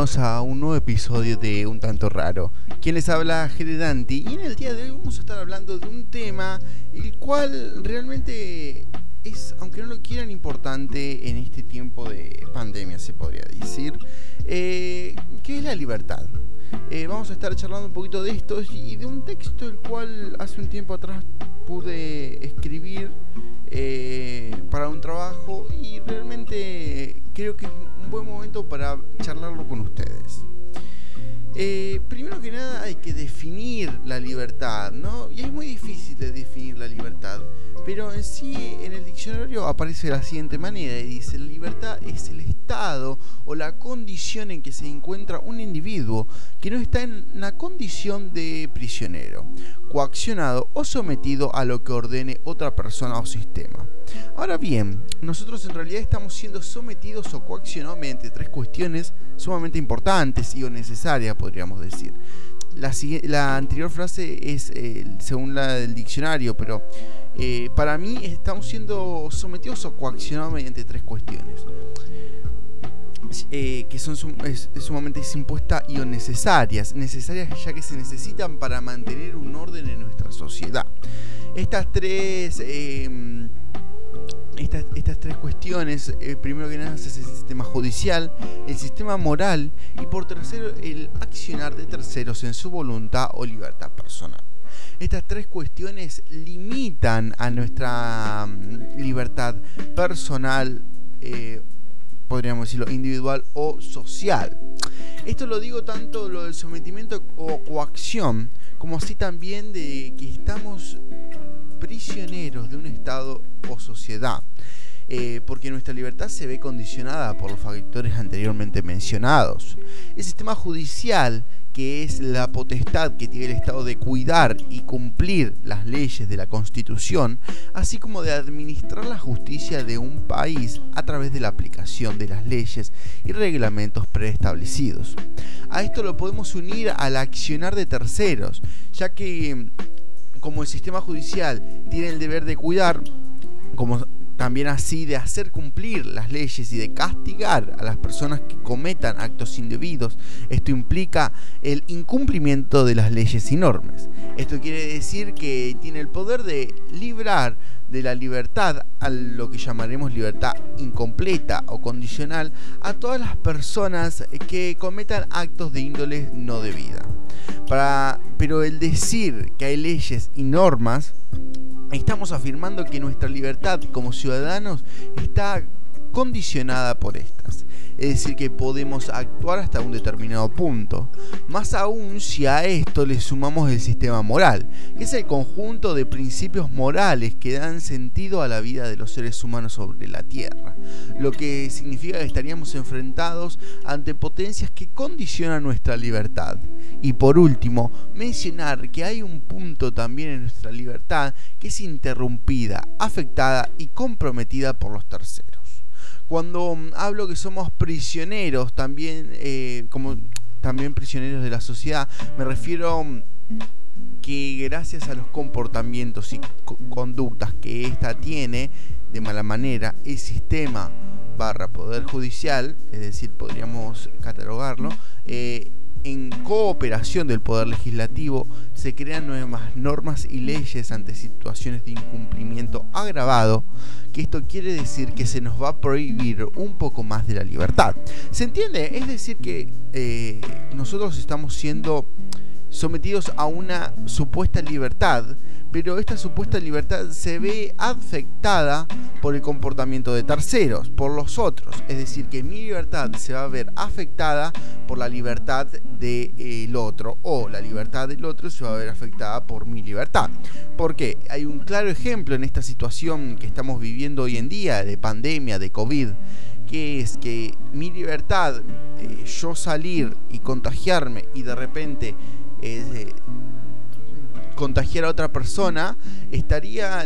a un nuevo episodio de Un Tanto Raro. Quien les habla, Geredanti, y en el día de hoy vamos a estar hablando de un tema el cual realmente es, aunque no lo quieran, importante en este tiempo de pandemia, se podría decir, eh, que es la libertad. Eh, vamos a estar charlando un poquito de esto y de un texto el cual hace un tiempo atrás pude escribir eh, para un trabajo y realmente creo que es un buen momento para charlarlo con ustedes. Eh, primero que nada hay que definir la libertad, ¿no? Y es muy difícil de definir la libertad, pero en sí en el diccionario aparece de la siguiente manera y dice, la libertad es el estado o la condición en que se encuentra un individuo que no está en la condición de prisionero, coaccionado o sometido a lo que ordene otra persona o sistema. Ahora bien, nosotros en realidad estamos siendo sometidos o coaccionados mediante tres cuestiones sumamente importantes y o necesarias, podríamos decir. La, anterior frase es eh, según la del diccionario, pero eh, para mí estamos siendo sometidos o coaccionados mediante tres cuestiones. Eh, que son sumamente impuestas y o necesarias, necesarias ya que se necesitan para mantener un orden en nuestra sociedad. Estas tres em, estas, tres cuestiones, eh, primero que nada es el sistema judicial, el sistema moral y por tercero el accionar de terceros en su voluntad o libertad personal. Estas tres cuestiones limitan a nuestra mm, libertad personal, eh, podríamos decirlo, individual o social. Esto lo digo tanto lo del sometimiento o coacción, como así también de que estamos prisioneros de un Estado o sociedad. Eh, porque nuestra libertad se ve condicionada por los factores anteriormente mencionados. El sistema judicial, que es la potestad que tiene el Estado de cuidar y cumplir las leyes de la Constitución, así como de administrar la justicia de un país a través de la aplicación de las leyes y reglamentos preestablecidos. A esto lo podemos unir al accionar de terceros, ya que como el sistema judicial tiene el deber de cuidar, como también así de hacer cumplir las leyes y de castigar a las personas que cometan actos indebidos. Esto implica el incumplimiento de las leyes y normas. Esto quiere decir que tiene el poder de librar de la libertad a lo que llamaremos libertad incompleta o condicional a todas las personas que cometan actos de índole no debida. Pero el decir que hay leyes y normas, estamos afirmando que nuestra libertad como ciudadanos está condicionada por estas es decir, que podemos actuar hasta un determinado punto. Más aún si a esto le sumamos el sistema moral, que es el conjunto de principios morales que dan sentido a la vida de los seres humanos sobre la Tierra, lo que significa que estaríamos enfrentados ante potencias que condicionan nuestra libertad. Y por último, mencionar que hay un punto también en nuestra libertad que es interrumpida, afectada y comprometida por los terceros. Cuando mm, hablo que somos prisioneros, también eh, como también prisioneros de la sociedad, me refiero mm, que gracias a los comportamientos y conductas que ésta tiene de mala manera, el sistema barra poder judicial, es decir, podríamos catalogarlo, eh, en cooperación del Poder Legislativo se crean nuevas normas y leyes ante situaciones de incumplimiento agravado, que esto quiere decir que se nos va a prohibir un poco más de la libertad. ¿Se entiende? Es decir, que eh, nosotros estamos siendo sometidos a una supuesta libertad, pero esta supuesta libertad se ve afectada por el comportamiento de terceros, por los otros. Es decir, que mi libertad se va a ver afectada por la libertad del otro, o la libertad del otro se va a ver afectada por mi libertad. Porque hay un claro ejemplo en esta situación que estamos viviendo hoy en día de pandemia, de COVID, que es que mi libertad, eh, yo salir y contagiarme y de repente eh, contagiar a otra persona, estaría,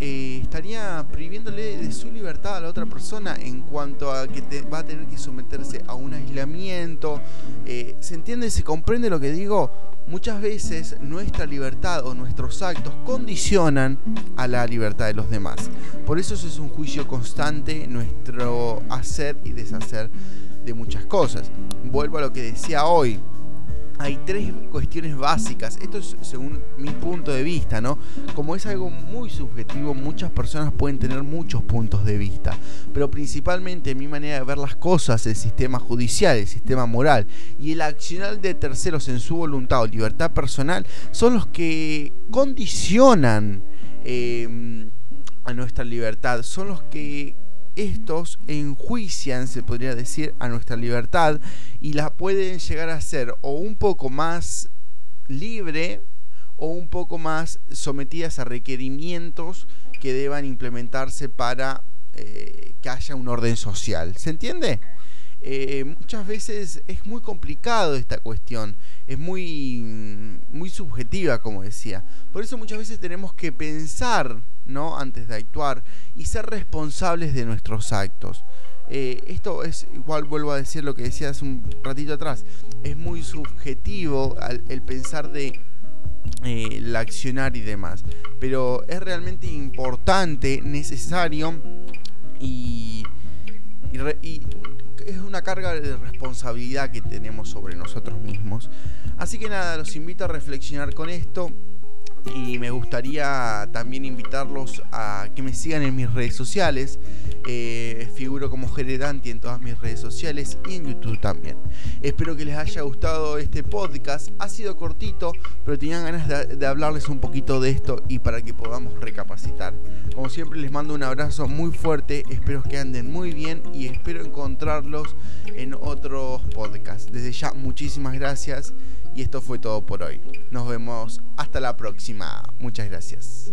eh, estaría prohibiéndole de su libertad a la otra persona en cuanto a que va a tener que someterse a un aislamiento. Eh, ¿Se entiende? ¿Se comprende lo que digo? Muchas veces nuestra libertad o nuestros actos condicionan a la libertad de los demás. Por eso es un juicio constante nuestro hacer y deshacer de muchas cosas. Vuelvo a lo que decía hoy hay tres cuestiones básicas. Esto es según mi punto de vista, ¿no? Como es algo muy subjetivo, muchas personas pueden tener muchos puntos de vista. Pero principalmente mi manera de ver las cosas, el sistema judicial, el sistema moral y el accionar de terceros en su voluntad o libertad personal son los que condicionan eh, a nuestra libertad. Son los que estos enjuician, se podría decir, a nuestra libertad y la pueden llegar a ser o un poco más libre o un poco más sometidas a requerimientos que deban implementarse para eh, que haya un orden social. ¿Se entiende? Eh, muchas veces es muy complicado esta cuestión, es muy, muy subjetiva, como decía. Por eso muchas veces tenemos que pensar ¿no? antes de actuar y ser responsables de nuestros actos. Eh, esto es, igual vuelvo a decir lo que decía hace un ratito atrás, es muy subjetivo el pensar de eh, el accionar y demás, pero es realmente importante, necesario y es una carga de responsabilidad que tenemos sobre nosotros mismos. Así que nada, los invito a reflexionar con esto y me gustaría también invitarlos a que me sigan en mis redes sociales. Eh, figuro como Geredanti en todas mis redes sociales y en YouTube también. Espero que les haya gustado este podcast. Ha sido cortito, pero tenían ganas de, hablarles un poquito de esto y para que podamos recapacitar. Como siempre les mando un abrazo muy fuerte. Espero que anden muy bien y espero encontrarlos en otros podcasts. Desde ya, muchísimas gracias y esto fue todo por hoy. Nos vemos hasta la próxima. Muchas gracias.